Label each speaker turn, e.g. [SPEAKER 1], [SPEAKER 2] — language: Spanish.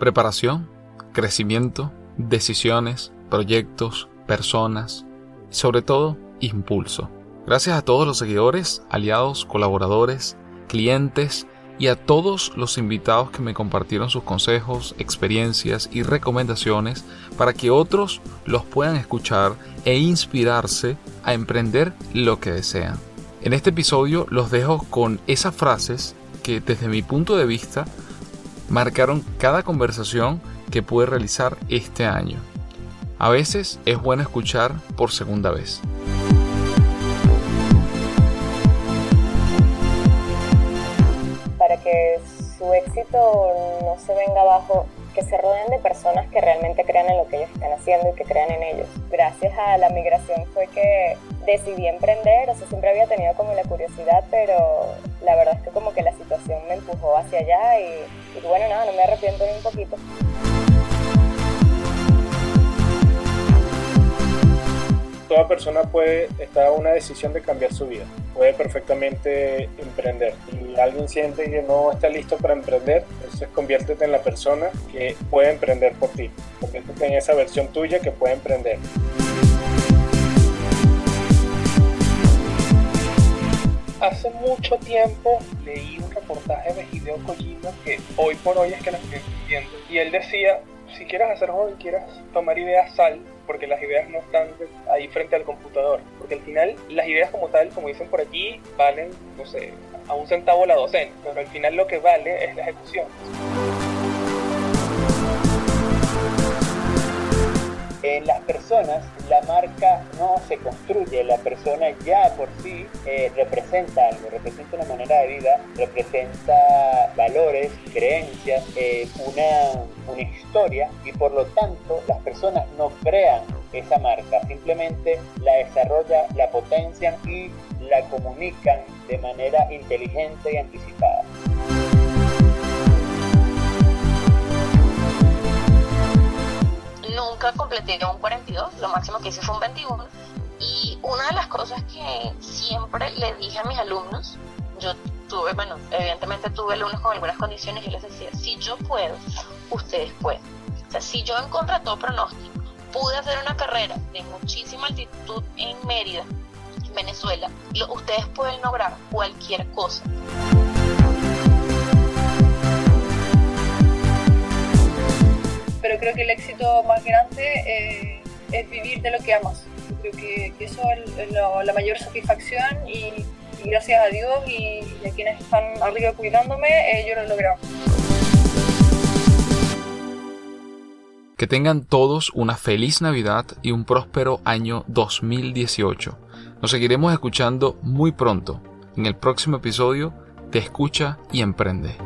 [SPEAKER 1] Preparación, crecimiento, decisiones, proyectos, personas y sobre todo impulso. Gracias a todos los seguidores, aliados, colaboradores, clientes y a todos los invitados que me compartieron sus consejos, experiencias y recomendaciones para que otros los puedan escuchar e inspirarse a emprender lo que desean. En este episodio los dejo con esas frases que desde mi punto de vista marcaron cada conversación que pude realizar este año. A veces es bueno escuchar por segunda vez.
[SPEAKER 2] Para que su éxito no se venga abajo, que se rodeen de personas que realmente crean en lo que ellos están haciendo y que crean en ellos. Gracias a la migración fue que decidí emprender, o sea, siempre había tenido como la curiosidad, pero la verdad es que como que la situación me empujó hacia allá y, bueno, nada, no me arrepiento ni un poquito.
[SPEAKER 3] toda persona puede estar a una decisión de cambiar su vida, puede perfectamente emprender. Y alguien siente que no está listo para emprender, entonces conviértete en la persona que puede emprender por ti, conviértete en esa versión tuya que puede emprender. Hace mucho tiempo leí un reportaje de Hideo Kojima que hoy por hoy es que lo estoy viendo. Y él decía, si quieres hacer joven, quieras tomar ideas, sal, porque las ideas no están ahí frente al computador. Porque al final las ideas como tal, como dicen por aquí, valen, no sé, a un centavo la docena. Pero al final lo que vale es la ejecución.
[SPEAKER 4] Personas, la marca no se construye, la persona ya por sí eh, representa algo, representa una manera de vida, representa valores, creencias, eh, una, una historia y por lo tanto las personas no crean esa marca, simplemente la desarrollan, la potencian y la comunican de manera inteligente y anticipada.
[SPEAKER 5] Nunca completé un 42, lo máximo que hice fue un 21. Y una de las cosas que siempre le dije a mis alumnos, yo tuve, bueno, evidentemente tuve alumnos con algunas condiciones y les decía, si yo puedo, ustedes pueden. O sea, si yo en contra todo pronóstico pude hacer una carrera de muchísima altitud en Mérida, en Venezuela, ustedes pueden lograr cualquier cosa.
[SPEAKER 6] creo que el éxito más grande eh, es vivir de lo que amas. Creo que, eso es la mayor satisfacción y, gracias a Dios y, a quienes están arriba cuidándome, eh, yo lo he logrado.
[SPEAKER 1] Que tengan todos una feliz Navidad y un próspero año 2018. Nos seguiremos escuchando muy pronto. En el próximo episodio, te escucha y emprende.